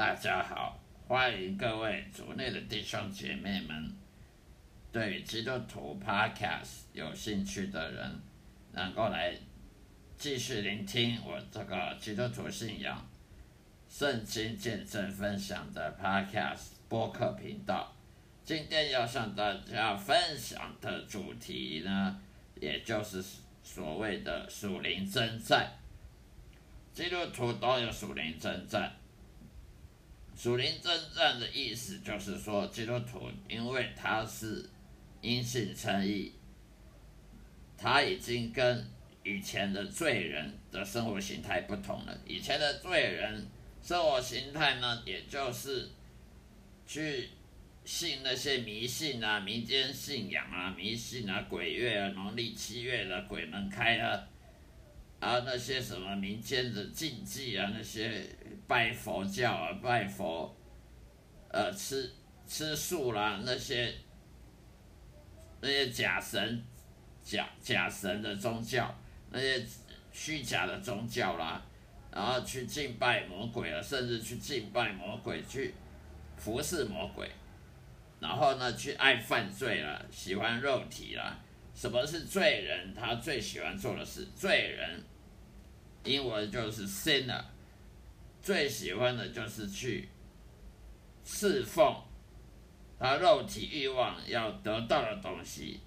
大家好，欢迎各位族内的弟兄姐妹们，对基督徒 Podcast 有兴趣的人，能够来继续聆听我这个基督徒信仰、圣经见证分享的 Podcast 播客频道。今天要向大家分享的主题呢，也就是所谓的属灵征战。基督徒都有属灵征战。属灵征战的意思就是说，基督徒因为他是因信称义，他已经跟以前的罪人的生活形态不同了。以前的罪人生活形态呢，也就是去信那些迷信啊、民间信仰啊、迷信啊、鬼月啊、农历七月的鬼门开啊。啊，那些什么民间的禁忌啊，那些拜佛教啊，拜佛，呃，吃吃素啦，那些那些假神、假假神的宗教，那些虚假的宗教啦，然后去敬拜魔鬼了，甚至去敬拜魔鬼，去服侍魔鬼，然后呢，去爱犯罪了，喜欢肉体了。什么是罪人？他最喜欢做的事，罪人。英文就是 sinner，最喜欢的就是去侍奉他肉体欲望要得到的东西。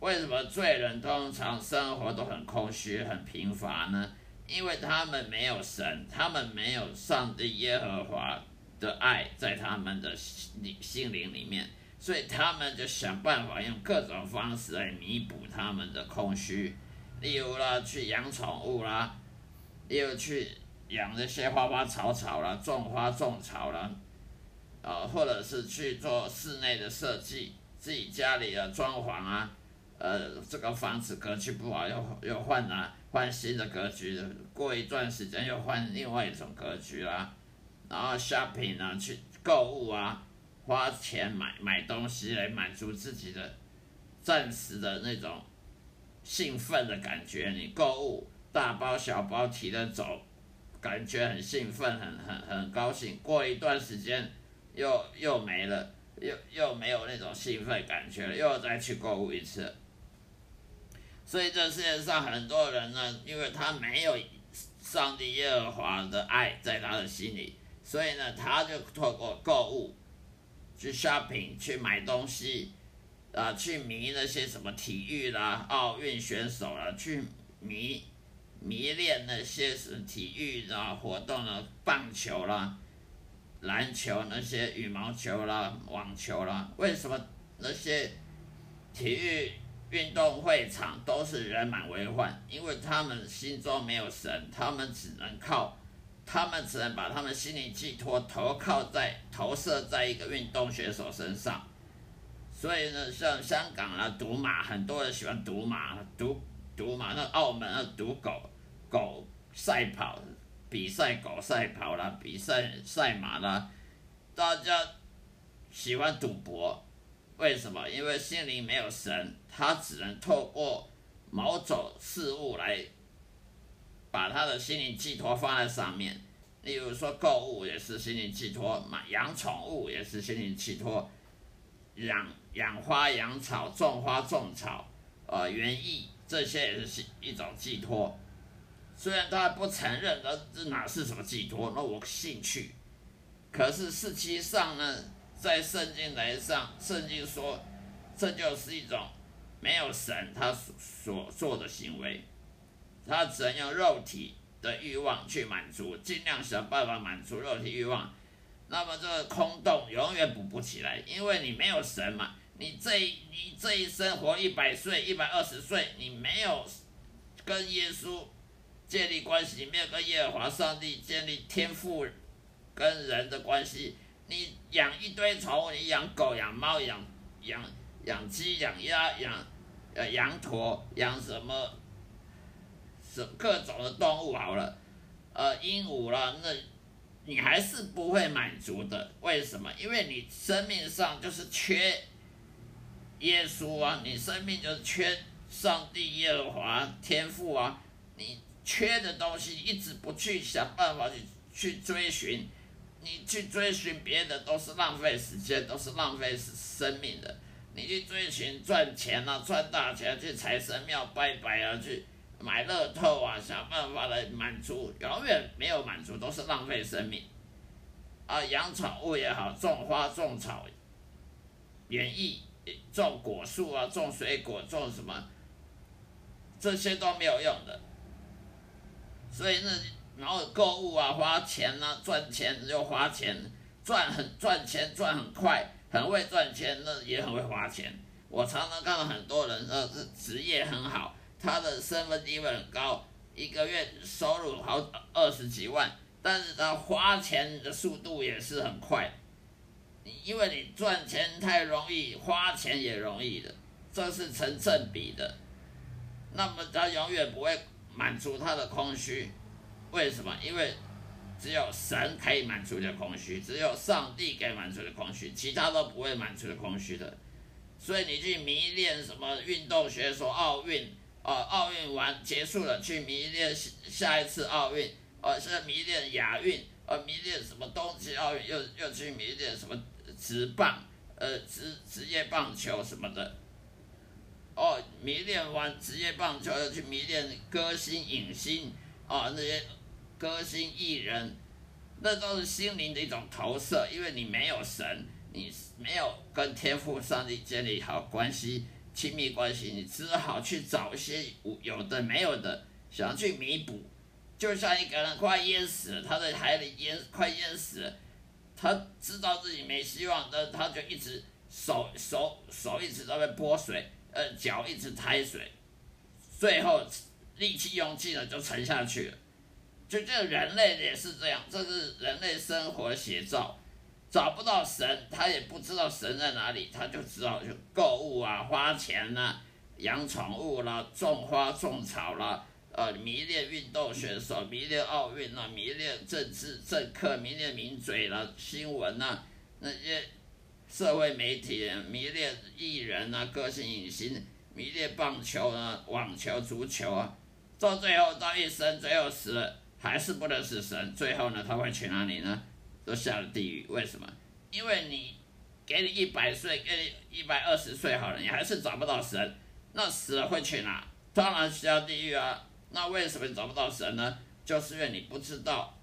为什么罪人通常生活都很空虚、很贫乏呢？因为他们没有神，他们没有上帝耶和华的爱在他们的心心灵里面，所以他们就想办法用各种方式来弥补他们的空虚，例如啦，去养宠物啦。又去养那些花花草草啦，种花种草啦，啊，或者是去做室内的设计，自己家里的装潢啊，呃，这个房子格局不好，又又换啊，换新的格局，过一段时间又换另外一种格局啦，然后 shopping 啊，去购物啊，花钱买买东西来满足自己的暂时的那种兴奋的感觉，你购物。大包小包提着走，感觉很兴奋，很很很高兴。过一段时间，又又没了，又又没有那种兴奋感觉了，又再去购物一次。所以这世界上很多人呢，因为他没有上帝耶和华的爱在他的心里，所以呢，他就透过购物去 shopping 去买东西，啊，去迷那些什么体育啦、奥运选手啦，去迷。迷恋那些是体育啊活动的棒球啦、篮球那些羽毛球啦、网球啦，为什么那些体育运动会场都是人满为患？因为他们心中没有神，他们只能靠，他们只能把他们心灵寄托投靠在投射在一个运动选手身上。所以呢，像香港啊赌马，很多人喜欢赌马，赌赌马，那澳门啊赌狗。狗赛跑比赛，狗赛跑啦，比赛赛马啦，大家喜欢赌博，为什么？因为心灵没有神，他只能透过某种事物来把他的心灵寄托放在上面。例如说，购物也是心灵寄托，买养宠物也是心灵寄托，养养花养草，种花种草，呃，园艺这些也是一种寄托。虽然他不承认，那这哪是什么寄托？那我兴趣。可是实际上呢，在圣经来上，圣经说，这就是一种没有神他所所做的行为，他只能用肉体的欲望去满足，尽量想办法满足肉体欲望。那么这个空洞永远补不起来，因为你没有神嘛。你这你这一生活一百岁、一百二十岁，你没有跟耶稣。建立关系，没有跟耶和华上帝建立天赋跟人的关系。你养一堆宠物，你养狗、养猫、养养养鸡、养鸭、养呃羊驼、养什么，什各种的动物好了，呃鹦鹉了，那你还是不会满足的。为什么？因为你生命上就是缺耶稣啊，你生命就是缺上帝耶和华天赋啊，你。缺的东西一直不去想办法去去追寻，你去追寻别的都是浪费时间，都是浪费生命的。你去追寻赚钱啊，赚大钱，去财神庙拜拜啊，去买乐透啊，想办法来满足，永远没有满足，都是浪费生命。啊，养宠物也好，种花种草，园艺种果树啊，种水果，种什么，这些都没有用的。所以那然后购物啊，花钱啊，赚钱又花钱，赚很赚钱赚很快。很会赚钱，那也很会花钱。我常常看到很多人，呃，职业很好，他的身份地位很高，一个月收入好二十几万，但是他花钱的速度也是很快。因为你赚钱太容易，花钱也容易的，这是成正比的。那么他永远不会满足他的空虚，为什么？因为。只有神可以满足的空虚，只有上帝可以满足的空虚，其他都不会满足的空虚的。所以你去迷恋什么运动学，说奥运，哦，奥运完结束了，去迷恋下一次奥运，哦，现在迷恋亚运，哦，迷恋什么冬季奥运，又又去迷恋什么职棒，呃，职职业棒球什么的。哦，迷恋完职业棒球，又去迷恋歌星影星，哦，那些。歌星艺人，那都是心灵的一种投射，因为你没有神，你没有跟天赋上帝建立好关系、亲密关系，你只好去找一些有的没有的，想要去弥补。就像一个人快淹死了，他在海里淹，快淹死了，他知道自己没希望，但他就一直手手手一直都在拨水，呃，脚一直抬水，最后力气用尽了，就沉下去了。就这人类也是这样，这是人类生活写照，找不到神，他也不知道神在哪里，他就只好去购物啊，花钱呐，养宠物啦，种花种草啦，呃，迷恋运动选手，迷恋奥运啦，迷恋政治政客，迷恋名嘴啦，新闻呐，那些社会媒体，迷恋艺人啊，歌星影星，迷恋棒球啊，网球、足球啊，到最后到一生，最后死了。还是不能死神，最后呢，他会去哪里呢？都下了地狱。为什么？因为你给你一百岁，给你一百二十岁好了，你还是找不到神，那死了会去哪？当然下地狱啊。那为什么找不到神呢？就是因为你不知道，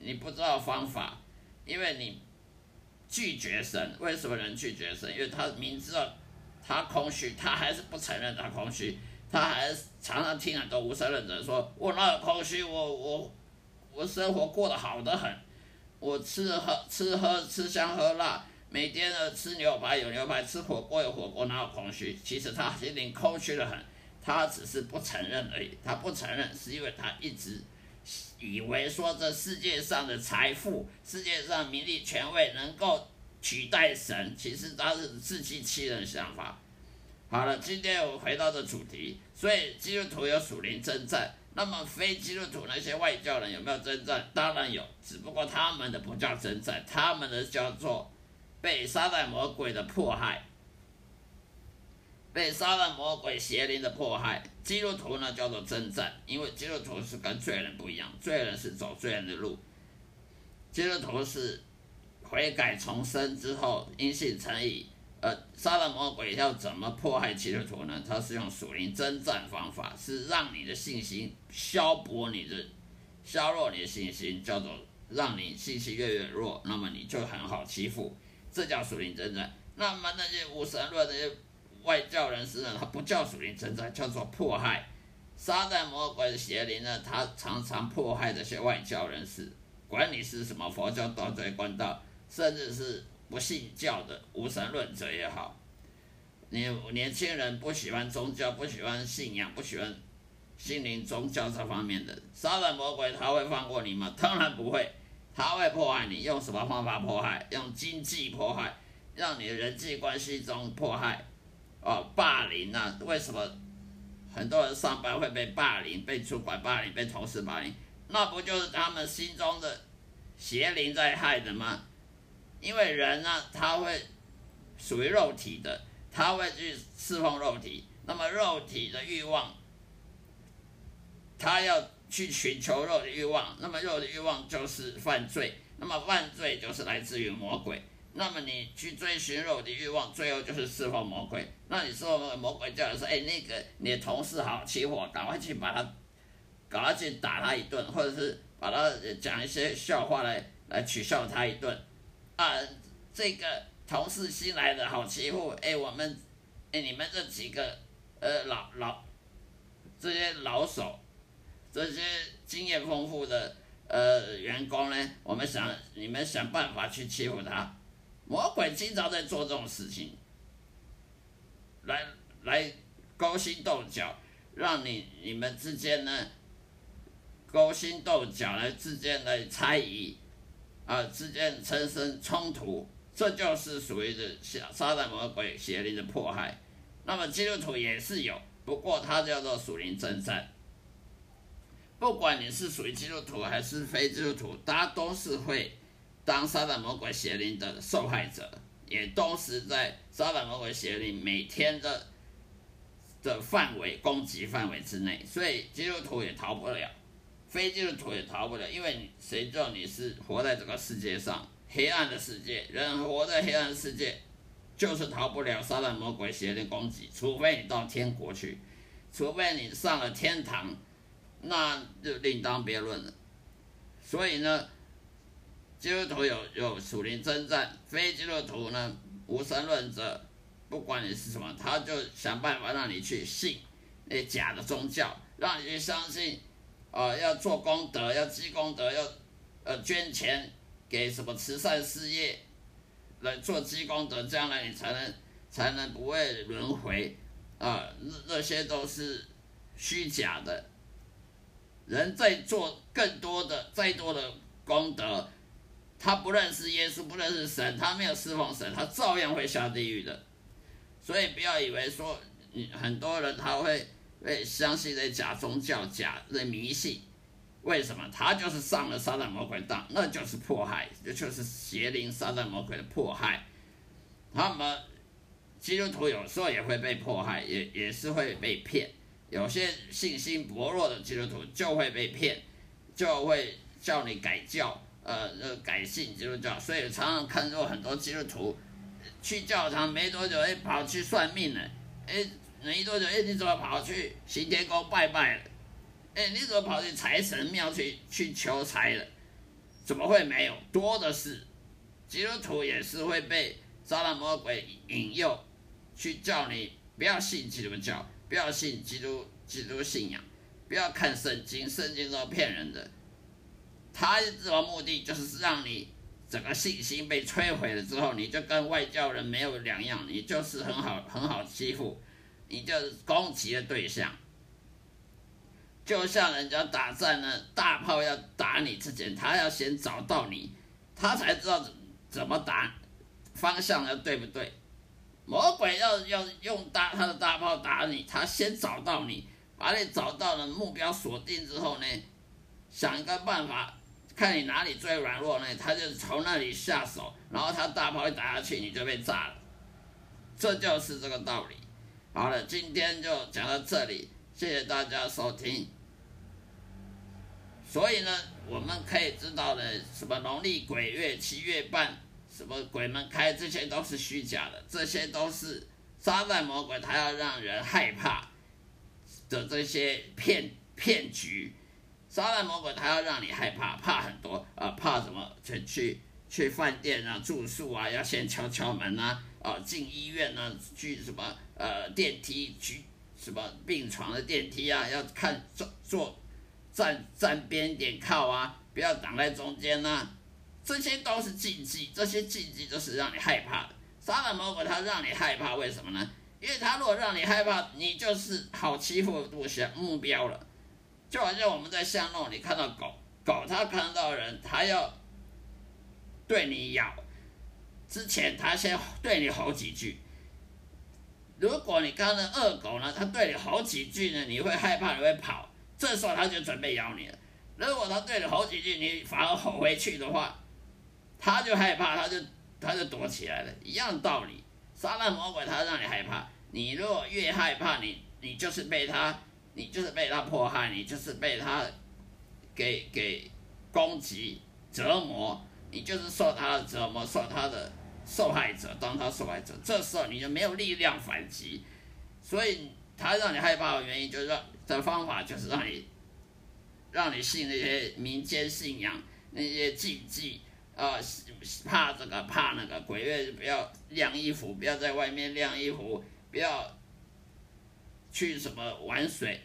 你不知道方法，因为你拒绝神。为什么人拒绝神？因为他明知道他空虚，他还是不承认他空虚。他还常常听很多无神论者说：“我那有空虚，我我我生活过得好的很，我吃喝吃喝吃香喝辣，每天呢吃牛排有牛排，吃火锅有火锅，哪有空虚？其实他心灵空虚的很，他只是不承认而已。他不承认是因为他一直以为说这世界上的财富、世界上名利权位能够取代神，其实他是自欺欺人的想法。”好了，今天我们回到这主题，所以基督徒有属灵征战，那么非基督徒那些外教人有没有征战？当然有，只不过他们的不叫征战，他们的叫做被撒旦魔鬼的迫害，被撒旦魔鬼邪灵的迫害。基督徒呢叫做征战，因为基督徒是跟罪人不一样，罪人是走罪人的路，基督徒是悔改重生之后因信成义。呃，杀了魔鬼要怎么迫害基督徒呢？他是用属灵征战方法，是让你的信心消薄你的，削弱你的信心，叫做让你信心越越弱，那么你就很好欺负，这叫属灵征战。那么那些无神论那些外教人士呢，他不叫属灵征战，叫做迫害。撒旦魔鬼的邪灵呢，他常常迫害这些外教人士，管你是什么佛教、道教、关道，甚至是。不信教的无神论者也好，你年轻人不喜欢宗教，不喜欢信仰，不喜欢心灵宗教这方面的，杀人魔鬼他会放过你吗？当然不会，他会迫害你，用什么方法迫害？用经济迫害，让你的人际关系中迫害，哦，霸凌啊？为什么很多人上班会被霸凌，被主管霸凌，被同事霸凌？那不就是他们心中的邪灵在害的吗？因为人呢，他会属于肉体的，他会去侍奉肉体。那么肉体的欲望，他要去寻求肉的欲望，那么肉的欲望就是犯罪。那么犯罪就是来自于魔鬼。那么你去追寻肉体欲望，最后就是释放魔鬼。那你说魔鬼叫你说，哎，那个你的同事好欺负，赶快去把他，赶快去打他一顿，或者是把他讲一些笑话来来取笑他一顿。啊，这个同事新来的好欺负，哎，我们，哎，你们这几个，呃，老老，这些老手，这些经验丰富的呃员工呢，我们想你们想办法去欺负他。魔鬼经常在做这种事情，来来勾心斗角，让你你们之间呢勾心斗角，来之间的猜疑，啊，之间产生冲突，这就是属于的撒撒旦魔鬼邪灵的迫害。那么基督徒也是有，不过它叫做属灵征战。不管你是属于基督徒还是非基督徒，大家都是会。当撒旦魔鬼邪灵的受害者，也都是在撒旦魔鬼邪灵每天的的范围攻击范围之内，所以基督徒也逃不了，非基督徒也逃不了，因为谁叫你是活在这个世界上黑暗的世界，人活在黑暗的世界，就是逃不了撒旦魔鬼邪灵攻击，除非你到天国去，除非你上了天堂，那就另当别论了。所以呢。基督徒有有属灵征战，非基督徒呢无神论者，不管你是什么，他就想办法让你去信那假的宗教，让你去相信，啊，要做功德，要积功德，要呃捐钱给什么慈善事业来做积功德，将来你才能才能不会轮回，啊，那些都是虚假的。人在做更多的、再多的功德。他不认识耶稣，不认识神，他没有侍奉神，他照样会下地狱的。所以不要以为说你，很多人他会会相信这假宗教、假的迷信。为什么？他就是上了撒旦魔鬼当，那就是迫害，这就是邪灵撒旦魔鬼的迫害。他们基督徒有时候也会被迫害，也也是会被骗。有些信心薄弱的基督徒就会被骗，就会叫你改教。呃，呃，改信基督教，所以常常看到很多基督徒去教堂没多久，哎，跑去算命了，哎，没多久，哎，你怎么跑去行天宫拜拜了？哎，你怎么跑去财神庙去去求财了？怎么会没有？多的是，基督徒也是会被撒旦魔鬼引诱，去叫你不要信基督教，不要信基督基督信仰，不要看圣经，圣经都骗人的。他的这个目的就是让你整个信心被摧毁了之后，你就跟外教人没有两样，你就是很好很好欺负，你就是攻击的对象。就像人家打仗呢，大炮要打你之前，他要先找到你，他才知道怎怎么打，方向要对不对。魔鬼要要用大他的大炮打你，他先找到你，把你找到了目标锁定之后呢，想一个办法。看你哪里最软弱呢？他就从那里下手，然后他大炮一打下去，你就被炸了。这就是这个道理。好了，今天就讲到这里，谢谢大家收听。所以呢，我们可以知道的，什么农历鬼月七月半，什么鬼门开，这些都是虚假的，这些都是撒旦魔鬼他要让人害怕的这些骗骗局。撒旦魔鬼他要让你害怕，怕很多啊，怕什么？去去去饭店啊，住宿啊，要先敲敲门啊，啊，进医院啊，去什么呃电梯，去什么病床的电梯啊，要看坐坐站站边点靠啊，不要挡在中间呐，这些都是禁忌，这些禁忌都是让你害怕的。撒旦魔鬼他让你害怕，为什么呢？因为他如果让你害怕，你就是好欺负的目标目标了。就好像我们在巷弄里看到狗狗，它看到人，它要对你咬之前，它先对你吼几句。如果你看到恶狗呢，它对你吼几句呢，你会害怕，你会跑，这时候它就准备咬你了。如果它对你吼几句，你反而吼回去的话，它就害怕，它就它就躲起来了，一样道理。杀人魔鬼它让你害怕，你如果越害怕，你你就是被它。你就是被他迫害，你就是被他给给攻击折磨，你就是受他的折磨，受他的受害者，当他受害者，这时候你就没有力量反击，所以他让你害怕的原因就是说的方法就是让你让你信那些民间信仰那些禁忌啊，怕这个怕那个鬼月不要晾衣服，不要在外面晾衣服，不要去什么玩水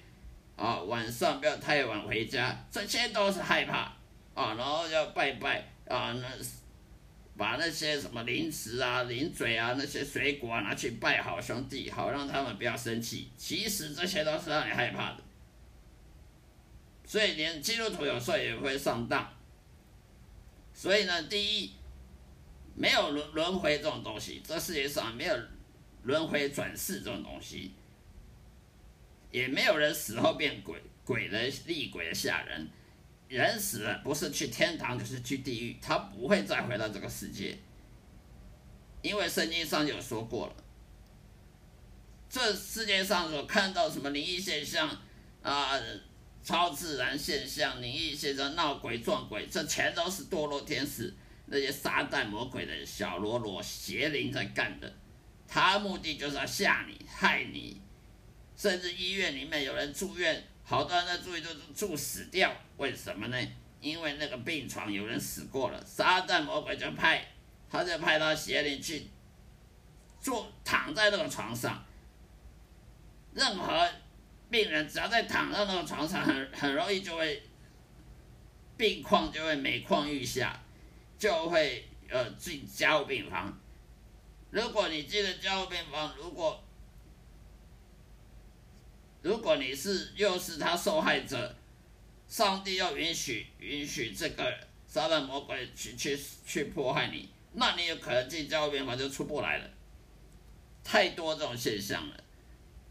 啊，晚上不要太晚回家，这些都是害怕啊，然后要拜拜啊，那把那些什么零食啊、零嘴啊、那些水果啊拿去拜好兄弟，好让他们不要生气。其实这些都是让你害怕的。所以连基督徒有时候也会上当。所以呢，第一，没有轮轮回这种东西，这世界上没有轮回转世这种东西，也没有人死后变鬼，鬼的厉鬼的吓人。人死了不是去天堂就是去地狱，他不会再回到这个世界，因为圣经上有说过了，这世界上所看到什么灵异现象啊？超自然现象、灵异现象、闹鬼撞鬼，这全都是堕落天使那些撒旦魔鬼的小喽啰邪灵在干的。他目的就是要吓你、害你，甚至医院里面有人住院，好多人在住院都住死掉。为什么呢？因为那个病床有人死过了，撒旦魔鬼就派，他就派他邪灵去坐躺在那个床上，任何。病人只要在躺在那个床上，很很容易就会病况就会每况愈下，就会呃进加护病房。如果你进了加护病房，如果如果你是又是他受害者，上帝要允许允许这个撒旦魔鬼去去去迫害你，那你有可能进加护病房就出不来了。太多这种现象了。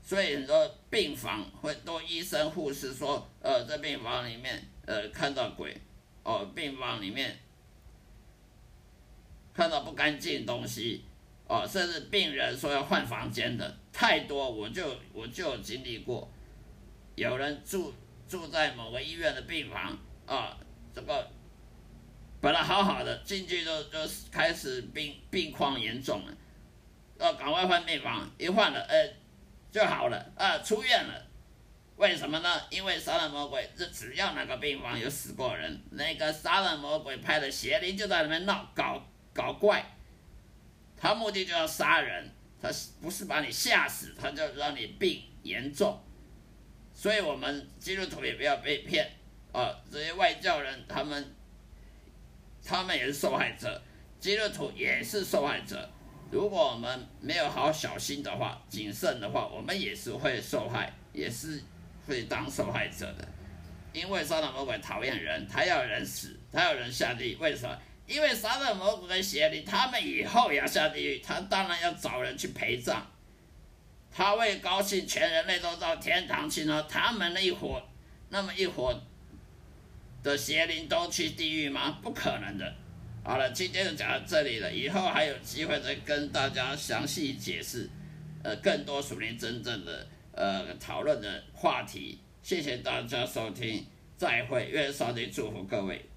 所以很多病房会多医生护士说，呃，在病房里面，呃，看到鬼，哦，病房里面看到不干净东西，哦，甚至病人说要换房间的太多，我就我就经历过，有人住住在某个医院的病房，啊，这个本来好好的，进去就就开始病病况严重了，要赶快换病房，一换了，呃。就好了啊，出院了。为什么呢？因为杀人魔鬼，这只要那个病房有死过人，那个杀人魔鬼派的邪灵就在里面闹搞搞怪。他目的就要杀人，他不是把你吓死，他就让你病严重。所以我们基督徒也不要被骗啊！这些外教人，他们他们也是受害者，基督徒也是受害者。如果我们没有好小心的话、谨慎的话，我们也是会受害，也是会当受害者的。因为撒旦魔鬼讨厌人，他要人死，他要人下地。为什么？因为撒旦魔鬼跟邪灵，他们以后要下地狱，他当然要找人去陪葬。他会高兴全人类都到天堂去呢？他们那一伙，那么一伙的邪灵都去地狱吗？不可能的。好了，今天就讲到这里了。以后还有机会再跟大家详细解释，呃，更多属灵真正的呃讨论的话题。谢谢大家收听，再会，愿上帝祝福各位。